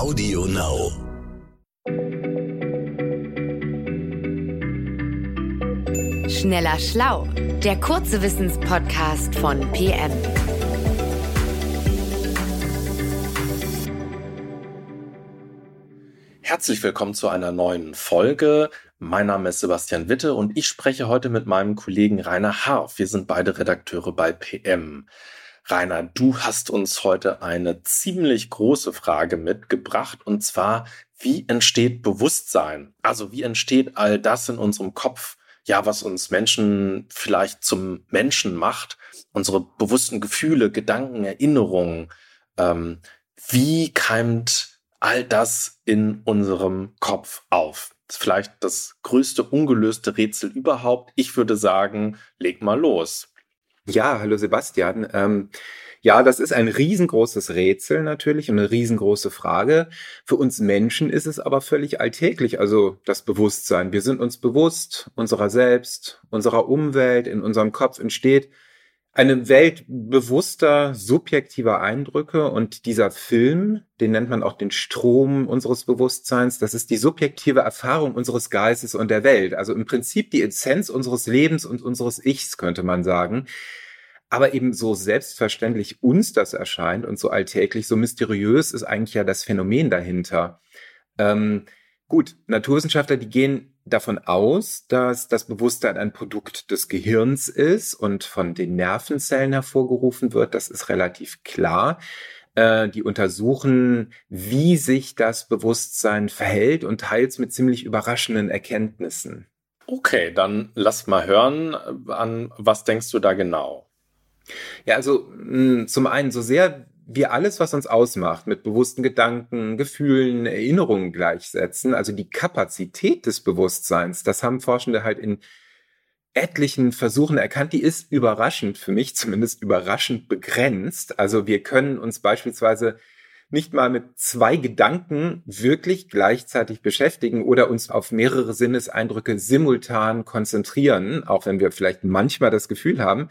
Audio Now. Schneller Schlau, der kurze Wissenspodcast von PM. Herzlich willkommen zu einer neuen Folge. Mein Name ist Sebastian Witte und ich spreche heute mit meinem Kollegen Rainer Harf. Wir sind beide Redakteure bei PM. Rainer, du hast uns heute eine ziemlich große Frage mitgebracht und zwar, wie entsteht Bewusstsein? Also wie entsteht all das in unserem Kopf, ja, was uns Menschen vielleicht zum Menschen macht, unsere bewussten Gefühle, Gedanken, Erinnerungen. Ähm, wie keimt all das in unserem Kopf auf? Das vielleicht das größte ungelöste Rätsel überhaupt. Ich würde sagen, leg mal los. Ja, hallo Sebastian. Ähm, ja, das ist ein riesengroßes Rätsel natürlich und eine riesengroße Frage. Für uns Menschen ist es aber völlig alltäglich, also das Bewusstsein. Wir sind uns bewusst unserer selbst, unserer Umwelt, in unserem Kopf entsteht eine Welt bewusster, subjektiver Eindrücke und dieser Film, den nennt man auch den Strom unseres Bewusstseins, das ist die subjektive Erfahrung unseres Geistes und der Welt. Also im Prinzip die Essenz unseres Lebens und unseres Ichs, könnte man sagen aber eben so selbstverständlich uns das erscheint und so alltäglich, so mysteriös ist eigentlich ja das Phänomen dahinter. Ähm, gut, Naturwissenschaftler, die gehen davon aus, dass das Bewusstsein ein Produkt des Gehirns ist und von den Nervenzellen hervorgerufen wird. Das ist relativ klar. Äh, die untersuchen, wie sich das Bewusstsein verhält und teils mit ziemlich überraschenden Erkenntnissen. Okay, dann lass mal hören, an was denkst du da genau? Ja, also mh, zum einen, so sehr wir alles, was uns ausmacht, mit bewussten Gedanken, Gefühlen, Erinnerungen gleichsetzen, also die Kapazität des Bewusstseins, das haben Forschende halt in etlichen Versuchen erkannt, die ist überraschend, für mich zumindest überraschend begrenzt. Also wir können uns beispielsweise nicht mal mit zwei Gedanken wirklich gleichzeitig beschäftigen oder uns auf mehrere Sinneseindrücke simultan konzentrieren, auch wenn wir vielleicht manchmal das Gefühl haben,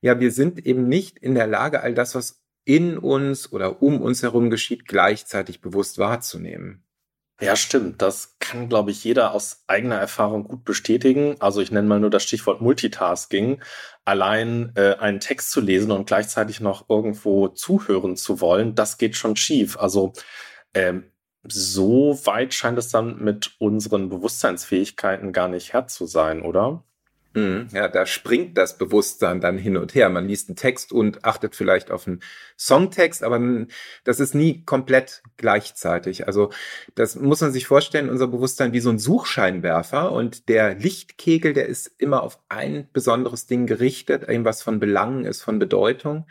ja, wir sind eben nicht in der Lage, all das, was in uns oder um uns herum geschieht, gleichzeitig bewusst wahrzunehmen. Ja, stimmt. Das kann, glaube ich, jeder aus eigener Erfahrung gut bestätigen. Also ich nenne mal nur das Stichwort Multitasking. Allein äh, einen Text zu lesen und gleichzeitig noch irgendwo zuhören zu wollen, das geht schon schief. Also ähm, so weit scheint es dann mit unseren Bewusstseinsfähigkeiten gar nicht her zu sein, oder? Mhm. Ja, da springt das Bewusstsein dann hin und her. Man liest einen Text und achtet vielleicht auf einen Songtext, aber das ist nie komplett gleichzeitig. Also das muss man sich vorstellen, unser Bewusstsein wie so ein Suchscheinwerfer und der Lichtkegel, der ist immer auf ein besonderes Ding gerichtet, irgendwas von Belangen ist, von Bedeutung.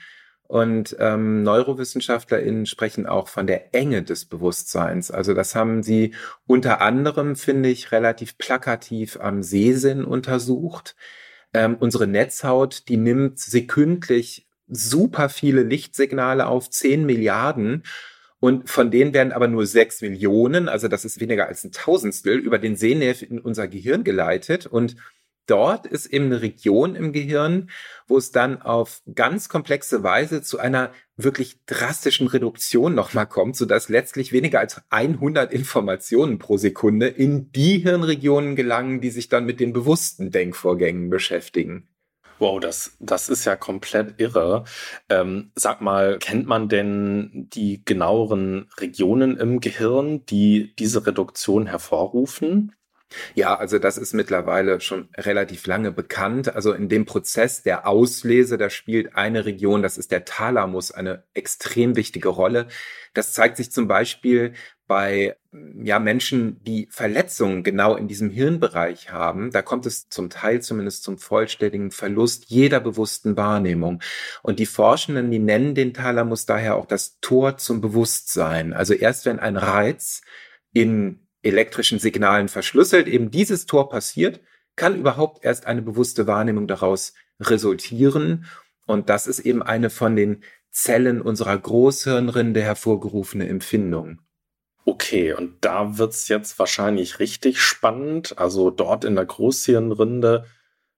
Und ähm, NeurowissenschaftlerInnen sprechen auch von der Enge des Bewusstseins. Also das haben sie unter anderem, finde ich, relativ plakativ am Sehsinn untersucht. Ähm, unsere Netzhaut, die nimmt sekündlich super viele Lichtsignale auf, 10 Milliarden. Und von denen werden aber nur sechs Millionen, also das ist weniger als ein Tausendstel, über den Sehnerv in unser Gehirn geleitet. Und dort ist eben eine Region im Gehirn, wo es dann auf ganz komplexe Weise zu einer wirklich drastischen Reduktion nochmal kommt, sodass letztlich weniger als 100 Informationen pro Sekunde in die Hirnregionen gelangen, die sich dann mit den bewussten Denkvorgängen beschäftigen. Wow, das, das ist ja komplett irre. Ähm, sag mal, kennt man denn die genaueren Regionen im Gehirn, die diese Reduktion hervorrufen? Ja, also das ist mittlerweile schon relativ lange bekannt. Also in dem Prozess der Auslese, da spielt eine Region, das ist der Thalamus, eine extrem wichtige Rolle. Das zeigt sich zum Beispiel bei ja, Menschen, die Verletzungen genau in diesem Hirnbereich haben, da kommt es zum Teil zumindest zum vollständigen Verlust jeder bewussten Wahrnehmung. Und die Forschenden, die nennen den Thalamus daher auch das Tor zum Bewusstsein. Also erst wenn ein Reiz in elektrischen Signalen verschlüsselt, eben dieses Tor passiert, kann überhaupt erst eine bewusste Wahrnehmung daraus resultieren. Und das ist eben eine von den Zellen unserer Großhirnrinde hervorgerufene Empfindung. Okay, und da wird's jetzt wahrscheinlich richtig spannend. Also dort in der Großhirnrinde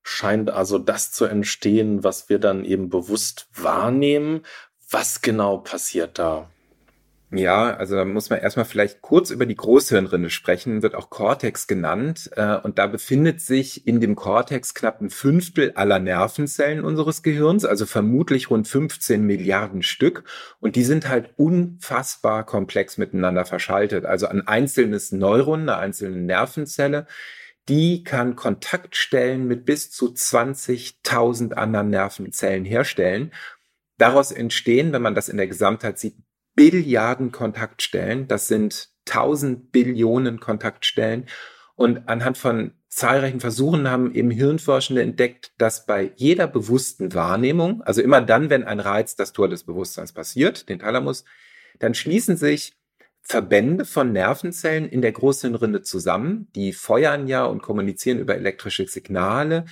scheint also das zu entstehen, was wir dann eben bewusst wahrnehmen. Was genau passiert da? Ja, also da muss man erstmal vielleicht kurz über die Großhirnrinde sprechen, wird auch Cortex genannt. Äh, und da befindet sich in dem Cortex knapp ein Fünftel aller Nervenzellen unseres Gehirns, also vermutlich rund 15 Milliarden Stück. Und die sind halt unfassbar komplex miteinander verschaltet. Also ein einzelnes Neuron, eine einzelne Nervenzelle, die kann Kontaktstellen mit bis zu 20.000 anderen Nervenzellen herstellen. Daraus entstehen, wenn man das in der Gesamtheit sieht, Billiarden Kontaktstellen. Das sind 1000 Billionen Kontaktstellen. Und anhand von zahlreichen Versuchen haben eben Hirnforschende entdeckt, dass bei jeder bewussten Wahrnehmung, also immer dann, wenn ein Reiz das Tor des Bewusstseins passiert, den Thalamus, dann schließen sich Verbände von Nervenzellen in der Großhirnrinde zusammen. Die feuern ja und kommunizieren über elektrische Signale.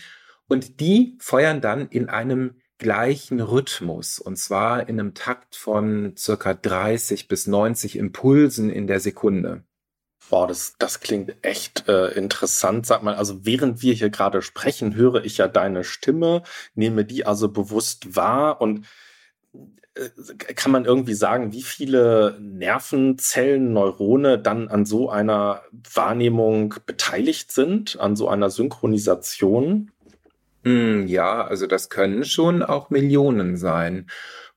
Und die feuern dann in einem gleichen Rhythmus und zwar in einem Takt von circa 30 bis 90 Impulsen in der Sekunde. Boah, das, das klingt echt äh, interessant. Sag mal, also während wir hier gerade sprechen, höre ich ja deine Stimme, nehme die also bewusst wahr und äh, kann man irgendwie sagen, wie viele Nervenzellen, Neurone dann an so einer Wahrnehmung beteiligt sind, an so einer Synchronisation? Hm, ja, also das können schon auch Millionen sein.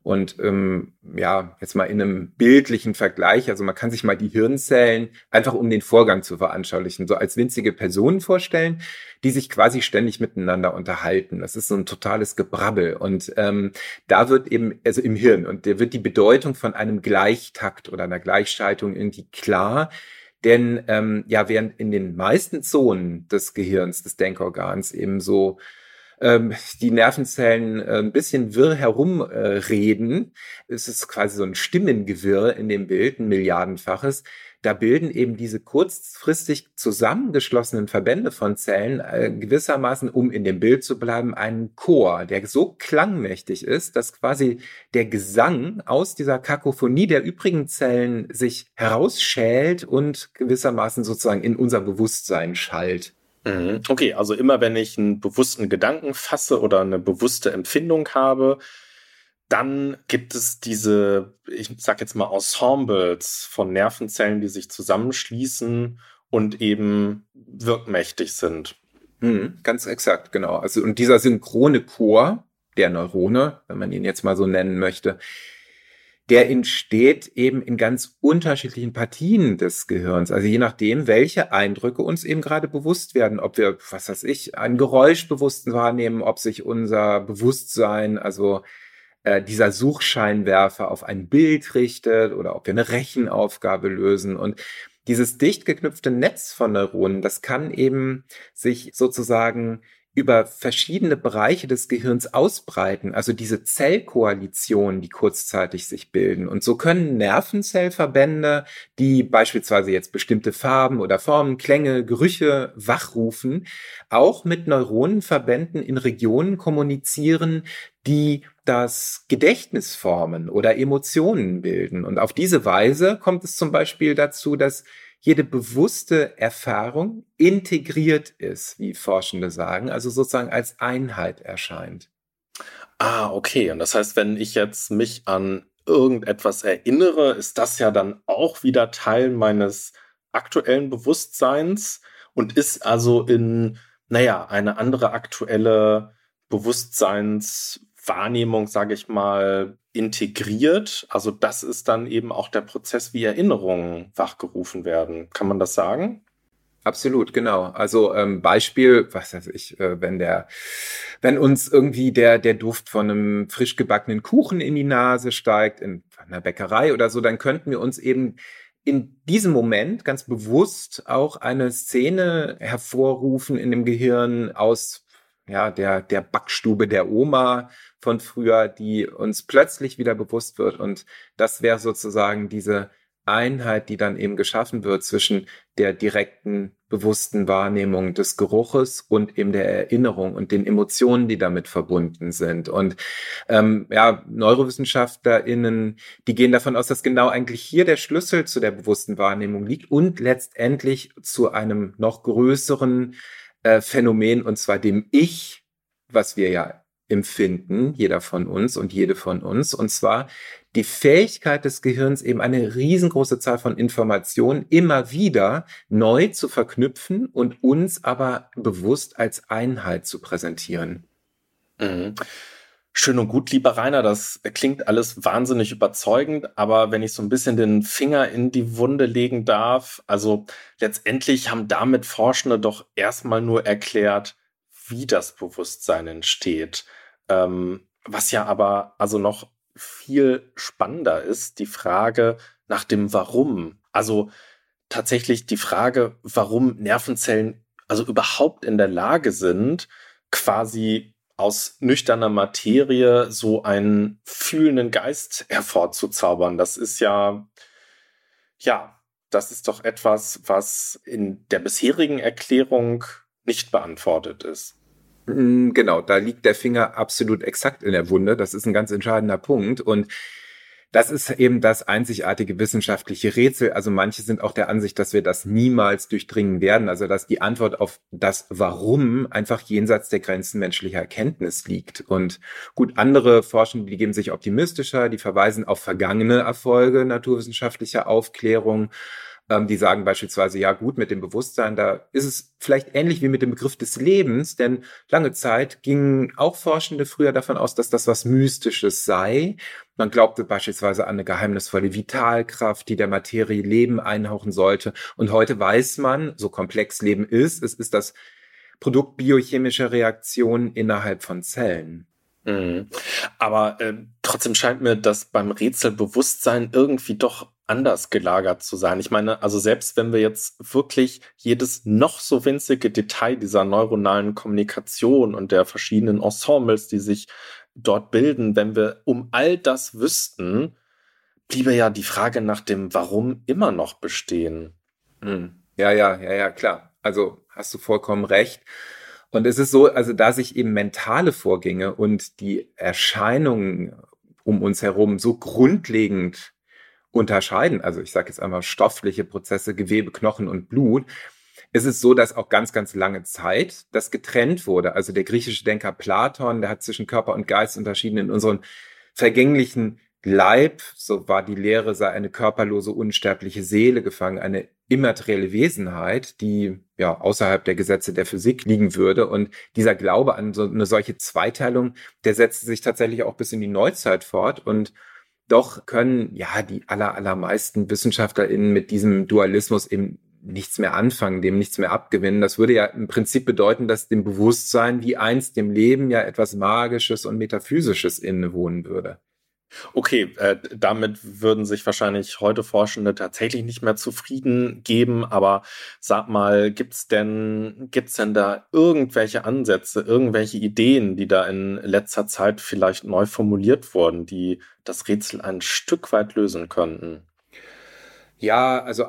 Und ähm, ja, jetzt mal in einem bildlichen Vergleich, also man kann sich mal die Hirnzellen einfach um den Vorgang zu veranschaulichen, so als winzige Personen vorstellen, die sich quasi ständig miteinander unterhalten. Das ist so ein totales Gebrabbel. Und ähm, da wird eben, also im Hirn, und da wird die Bedeutung von einem Gleichtakt oder einer Gleichschaltung irgendwie klar. Denn ähm, ja, während in den meisten Zonen des Gehirns, des Denkorgans eben so ähm, die Nervenzellen äh, ein bisschen wirr herumreden. Äh, es ist quasi so ein Stimmengewirr in dem Bild, ein Milliardenfaches. Da bilden eben diese kurzfristig zusammengeschlossenen Verbände von Zellen äh, gewissermaßen, um in dem Bild zu bleiben, einen Chor, der so klangmächtig ist, dass quasi der Gesang aus dieser Kakophonie der übrigen Zellen sich herausschält und gewissermaßen sozusagen in unser Bewusstsein schallt. Mhm. Okay, also immer wenn ich einen bewussten Gedanken fasse oder eine bewusste Empfindung habe, dann gibt es diese, ich sag jetzt mal, Ensembles von Nervenzellen, die sich zusammenschließen und eben wirkmächtig sind. Mhm, ganz exakt, genau. Also, und dieser synchrone Chor der Neurone, wenn man ihn jetzt mal so nennen möchte, der entsteht eben in ganz unterschiedlichen Partien des Gehirns. Also je nachdem, welche Eindrücke uns eben gerade bewusst werden, ob wir, was weiß ich, ein Geräusch bewusst wahrnehmen, ob sich unser Bewusstsein, also äh, dieser Suchscheinwerfer auf ein Bild richtet oder ob wir eine Rechenaufgabe lösen. Und dieses dicht geknüpfte Netz von Neuronen, das kann eben sich sozusagen über verschiedene Bereiche des Gehirns ausbreiten, also diese Zellkoalitionen, die kurzzeitig sich bilden. Und so können Nervenzellverbände, die beispielsweise jetzt bestimmte Farben oder Formen, Klänge, Gerüche wachrufen, auch mit Neuronenverbänden in Regionen kommunizieren, die das Gedächtnis formen oder Emotionen bilden. Und auf diese Weise kommt es zum Beispiel dazu, dass jede bewusste Erfahrung integriert ist, wie Forschende sagen, also sozusagen als Einheit erscheint. Ah, okay. Und das heißt, wenn ich jetzt mich an irgendetwas erinnere, ist das ja dann auch wieder Teil meines aktuellen Bewusstseins und ist also in, naja, eine andere aktuelle Bewusstseinswahrnehmung, sage ich mal, integriert. Also das ist dann eben auch der Prozess, wie Erinnerungen wachgerufen werden. Kann man das sagen? Absolut, genau. Also ähm, Beispiel, was weiß ich, äh, wenn der, wenn uns irgendwie der der Duft von einem frisch gebackenen Kuchen in die Nase steigt in einer Bäckerei oder so, dann könnten wir uns eben in diesem Moment ganz bewusst auch eine Szene hervorrufen in dem Gehirn aus ja der der Backstube der Oma von früher, die uns plötzlich wieder bewusst wird. Und das wäre sozusagen diese Einheit, die dann eben geschaffen wird zwischen der direkten, bewussten Wahrnehmung des Geruches und eben der Erinnerung und den Emotionen, die damit verbunden sind. Und ähm, ja, NeurowissenschaftlerInnen, die gehen davon aus, dass genau eigentlich hier der Schlüssel zu der bewussten Wahrnehmung liegt und letztendlich zu einem noch größeren äh, Phänomen, und zwar dem Ich, was wir ja empfinden, jeder von uns und jede von uns, und zwar die Fähigkeit des Gehirns, eben eine riesengroße Zahl von Informationen immer wieder neu zu verknüpfen und uns aber bewusst als Einheit zu präsentieren. Mhm. Schön und gut, lieber Rainer, das klingt alles wahnsinnig überzeugend, aber wenn ich so ein bisschen den Finger in die Wunde legen darf, also letztendlich haben damit Forschende doch erstmal nur erklärt, wie das Bewusstsein entsteht. Ähm, was ja aber also noch viel spannender ist, die Frage nach dem Warum. Also tatsächlich die Frage, warum Nervenzellen also überhaupt in der Lage sind, quasi aus nüchterner Materie so einen fühlenden Geist hervorzuzaubern. Das ist ja, ja, das ist doch etwas, was in der bisherigen Erklärung nicht beantwortet ist. Mm, genau, da liegt der Finger absolut exakt in der Wunde. Das ist ein ganz entscheidender Punkt. Und das ist eben das einzigartige wissenschaftliche Rätsel. Also manche sind auch der Ansicht, dass wir das niemals durchdringen werden. Also dass die Antwort auf das Warum einfach jenseits der Grenzen menschlicher Erkenntnis liegt. Und gut, andere Forschende, die geben sich optimistischer, die verweisen auf vergangene Erfolge naturwissenschaftlicher Aufklärung ähm, die sagen beispielsweise, ja gut, mit dem Bewusstsein, da ist es vielleicht ähnlich wie mit dem Begriff des Lebens, denn lange Zeit gingen auch Forschende früher davon aus, dass das was Mystisches sei. Man glaubte beispielsweise an eine geheimnisvolle Vitalkraft, die der Materie Leben einhauchen sollte. Und heute weiß man, so komplex Leben ist, es ist das Produkt biochemischer Reaktionen innerhalb von Zellen. Mhm. Aber äh, trotzdem scheint mir das beim Rätselbewusstsein irgendwie doch anders gelagert zu sein. Ich meine, also selbst wenn wir jetzt wirklich jedes noch so winzige Detail dieser neuronalen Kommunikation und der verschiedenen Ensembles, die sich dort bilden, wenn wir um all das wüssten, bliebe ja die Frage nach dem Warum immer noch bestehen. Hm. Ja, ja, ja, ja, klar. Also hast du vollkommen recht. Und es ist so, also da sich eben mentale Vorgänge und die Erscheinungen um uns herum so grundlegend unterscheiden, also ich sage jetzt einmal stoffliche Prozesse, Gewebe, Knochen und Blut, ist es so, dass auch ganz, ganz lange Zeit das getrennt wurde. Also der griechische Denker Platon, der hat zwischen Körper und Geist unterschieden in unseren vergänglichen Leib, so war die Lehre, sei eine körperlose, unsterbliche Seele gefangen, eine immaterielle Wesenheit, die ja außerhalb der Gesetze der Physik liegen würde. Und dieser Glaube an so eine solche Zweiteilung, der setzte sich tatsächlich auch bis in die Neuzeit fort. Und doch können ja die aller, allermeisten WissenschaftlerInnen mit diesem Dualismus eben nichts mehr anfangen, dem nichts mehr abgewinnen. Das würde ja im Prinzip bedeuten, dass dem Bewusstsein wie einst dem Leben ja etwas Magisches und Metaphysisches innewohnen würde. Okay, äh, damit würden sich wahrscheinlich heute Forschende tatsächlich nicht mehr zufrieden geben, aber sag mal, gibt's denn, gibt's denn da irgendwelche Ansätze, irgendwelche Ideen, die da in letzter Zeit vielleicht neu formuliert wurden, die das Rätsel ein Stück weit lösen könnten? Ja, also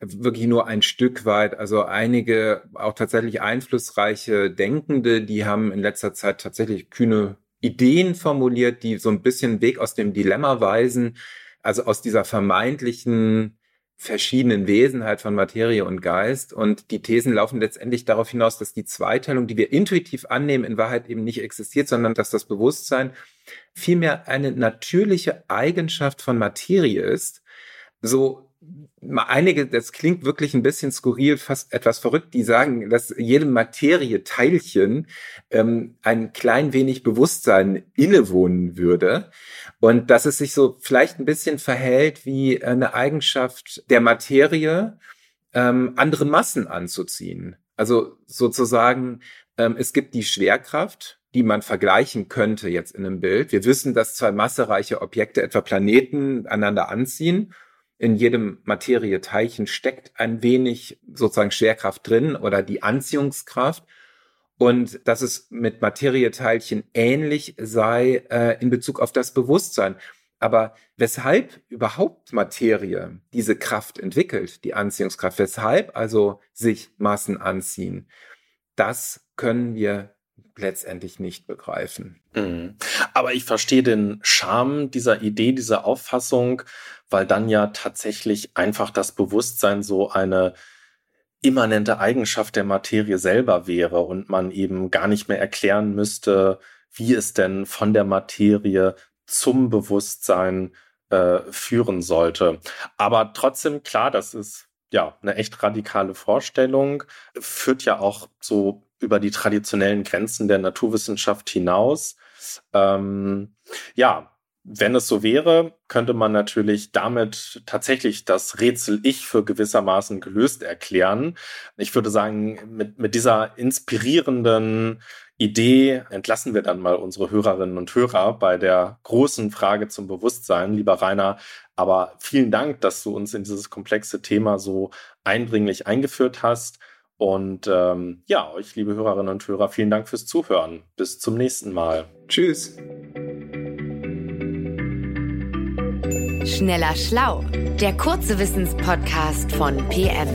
wirklich nur ein Stück weit. Also einige auch tatsächlich einflussreiche Denkende, die haben in letzter Zeit tatsächlich kühne Ideen formuliert, die so ein bisschen Weg aus dem Dilemma weisen, also aus dieser vermeintlichen verschiedenen Wesenheit von Materie und Geist. Und die Thesen laufen letztendlich darauf hinaus, dass die Zweiteilung, die wir intuitiv annehmen, in Wahrheit eben nicht existiert, sondern dass das Bewusstsein vielmehr eine natürliche Eigenschaft von Materie ist. So einige, das klingt wirklich ein bisschen skurril, fast etwas verrückt, die sagen, dass jedem Materieteilchen ähm, ein klein wenig Bewusstsein innewohnen würde und dass es sich so vielleicht ein bisschen verhält wie eine Eigenschaft der Materie, ähm, andere Massen anzuziehen. Also sozusagen, ähm, es gibt die Schwerkraft, die man vergleichen könnte jetzt in einem Bild. Wir wissen, dass zwei massereiche Objekte, etwa Planeten, einander anziehen in jedem Materieteilchen steckt ein wenig sozusagen Schwerkraft drin oder die Anziehungskraft. Und dass es mit Materieteilchen ähnlich sei äh, in Bezug auf das Bewusstsein. Aber weshalb überhaupt Materie diese Kraft entwickelt, die Anziehungskraft, weshalb also sich Massen anziehen, das können wir letztendlich nicht begreifen. Mhm. Aber ich verstehe den Charme dieser Idee, dieser Auffassung, weil dann ja tatsächlich einfach das Bewusstsein so eine immanente Eigenschaft der Materie selber wäre und man eben gar nicht mehr erklären müsste, wie es denn von der Materie zum Bewusstsein äh, führen sollte. Aber trotzdem, klar, das ist ja eine echt radikale Vorstellung, führt ja auch so über die traditionellen Grenzen der Naturwissenschaft hinaus. Ähm, ja, wenn es so wäre, könnte man natürlich damit tatsächlich das Rätsel Ich für gewissermaßen gelöst erklären. Ich würde sagen, mit, mit dieser inspirierenden Idee entlassen wir dann mal unsere Hörerinnen und Hörer bei der großen Frage zum Bewusstsein, lieber Rainer. Aber vielen Dank, dass du uns in dieses komplexe Thema so eindringlich eingeführt hast. Und ähm, ja, euch, liebe Hörerinnen und Hörer, vielen Dank fürs Zuhören. Bis zum nächsten Mal. Tschüss. Schneller Schlau, der kurze Wissenspodcast von PM.